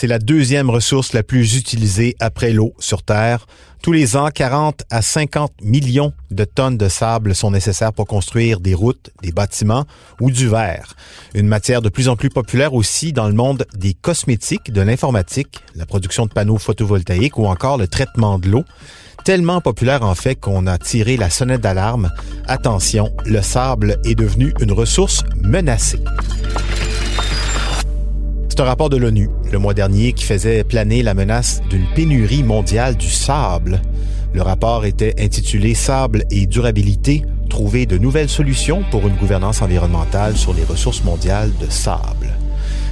C'est la deuxième ressource la plus utilisée après l'eau sur Terre. Tous les ans, 40 à 50 millions de tonnes de sable sont nécessaires pour construire des routes, des bâtiments ou du verre. Une matière de plus en plus populaire aussi dans le monde des cosmétiques, de l'informatique, la production de panneaux photovoltaïques ou encore le traitement de l'eau. Tellement populaire en fait qu'on a tiré la sonnette d'alarme. Attention, le sable est devenu une ressource menacée. Rapport de l'ONU le mois dernier qui faisait planer la menace d'une pénurie mondiale du sable. Le rapport était intitulé Sable et durabilité, trouver de nouvelles solutions pour une gouvernance environnementale sur les ressources mondiales de sable.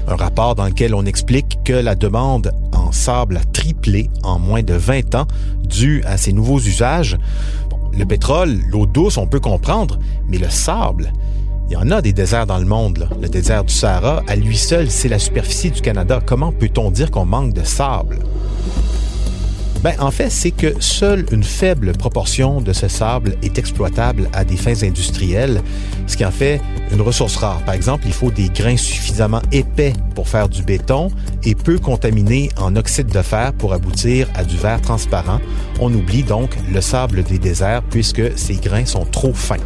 Un rapport dans lequel on explique que la demande en sable a triplé en moins de 20 ans dû à ces nouveaux usages. le pétrole, l'eau douce, on peut comprendre, mais le sable, il y en a des déserts dans le monde. Le désert du Sahara, à lui seul, c'est la superficie du Canada. Comment peut-on dire qu'on manque de sable? Ben, en fait, c'est que seule une faible proportion de ce sable est exploitable à des fins industrielles, ce qui en fait une ressource rare. Par exemple, il faut des grains suffisamment épais pour faire du béton et peu contaminés en oxyde de fer pour aboutir à du verre transparent. On oublie donc le sable des déserts puisque ces grains sont trop fins.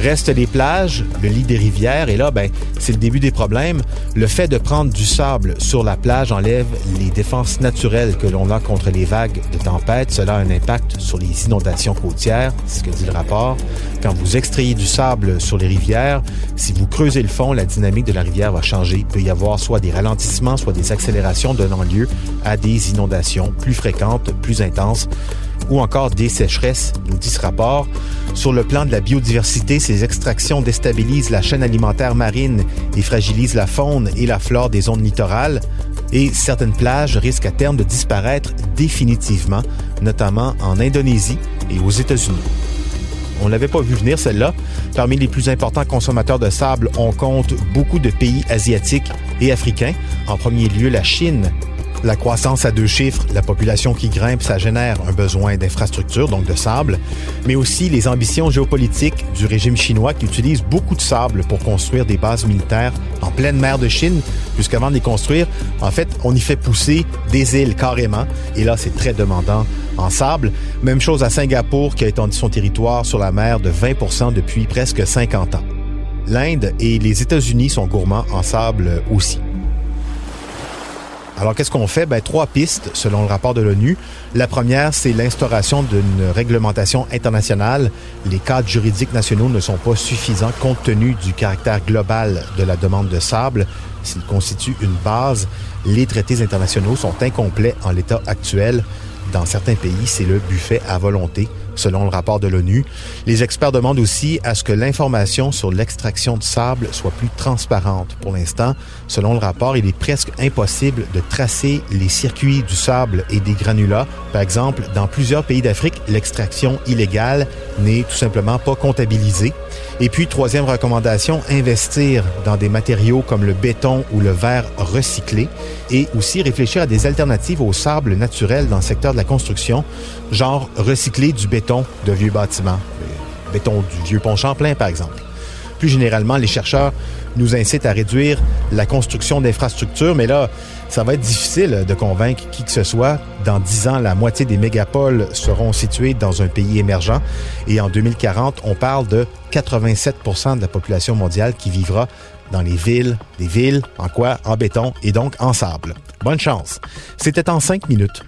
Restent les plages, le lit des rivières, et là, ben, c'est le début des problèmes. Le fait de prendre du sable sur la plage enlève les défenses naturelles que l'on a contre les vagues de tempête. Cela a un impact sur les inondations côtières, c'est ce que dit le rapport. Quand vous extrayez du sable sur les rivières, si vous creusez le fond, la dynamique de la rivière va changer. Il peut y avoir soit des ralentissements, soit des accélérations donnant lieu à des inondations plus fréquentes, plus intenses ou encore des sécheresses, nous dit ce rapport. Sur le plan de la biodiversité, ces extractions déstabilisent la chaîne alimentaire marine et fragilisent la faune et la flore des zones littorales. Et certaines plages risquent à terme de disparaître définitivement, notamment en Indonésie et aux États-Unis. On l'avait pas vu venir celle-là. Parmi les plus importants consommateurs de sable, on compte beaucoup de pays asiatiques et africains. En premier lieu, la Chine, la croissance à deux chiffres, la population qui grimpe, ça génère un besoin d'infrastructures, donc de sable, mais aussi les ambitions géopolitiques du régime chinois qui utilise beaucoup de sable pour construire des bases militaires en pleine mer de Chine, puisqu'avant de les construire, en fait, on y fait pousser des îles carrément, et là, c'est très demandant en sable. Même chose à Singapour qui a étendu son territoire sur la mer de 20% depuis presque 50 ans. L'Inde et les États-Unis sont gourmands en sable aussi. Alors, qu'est-ce qu'on fait? Ben, trois pistes, selon le rapport de l'ONU. La première, c'est l'instauration d'une réglementation internationale. Les cadres juridiques nationaux ne sont pas suffisants compte tenu du caractère global de la demande de sable. S'il constitue une base, les traités internationaux sont incomplets en l'état actuel. Dans certains pays, c'est le buffet à volonté selon le rapport de l'ONU. Les experts demandent aussi à ce que l'information sur l'extraction de sable soit plus transparente. Pour l'instant, selon le rapport, il est presque impossible de tracer les circuits du sable et des granulats. Par exemple, dans plusieurs pays d'Afrique, l'extraction illégale n'est tout simplement pas comptabilisée. Et puis, troisième recommandation, investir dans des matériaux comme le béton ou le verre recyclé et aussi réfléchir à des alternatives au sable naturel dans le secteur de la construction, genre recycler du de vieux bâtiments, le béton du vieux pont Champlain par exemple. Plus généralement, les chercheurs nous incitent à réduire la construction d'infrastructures, mais là, ça va être difficile de convaincre qui que ce soit. Dans dix ans, la moitié des mégapoles seront situées dans un pays émergent et en 2040, on parle de 87% de la population mondiale qui vivra dans les villes, des villes, en quoi? En béton et donc en sable. Bonne chance. C'était en cinq minutes.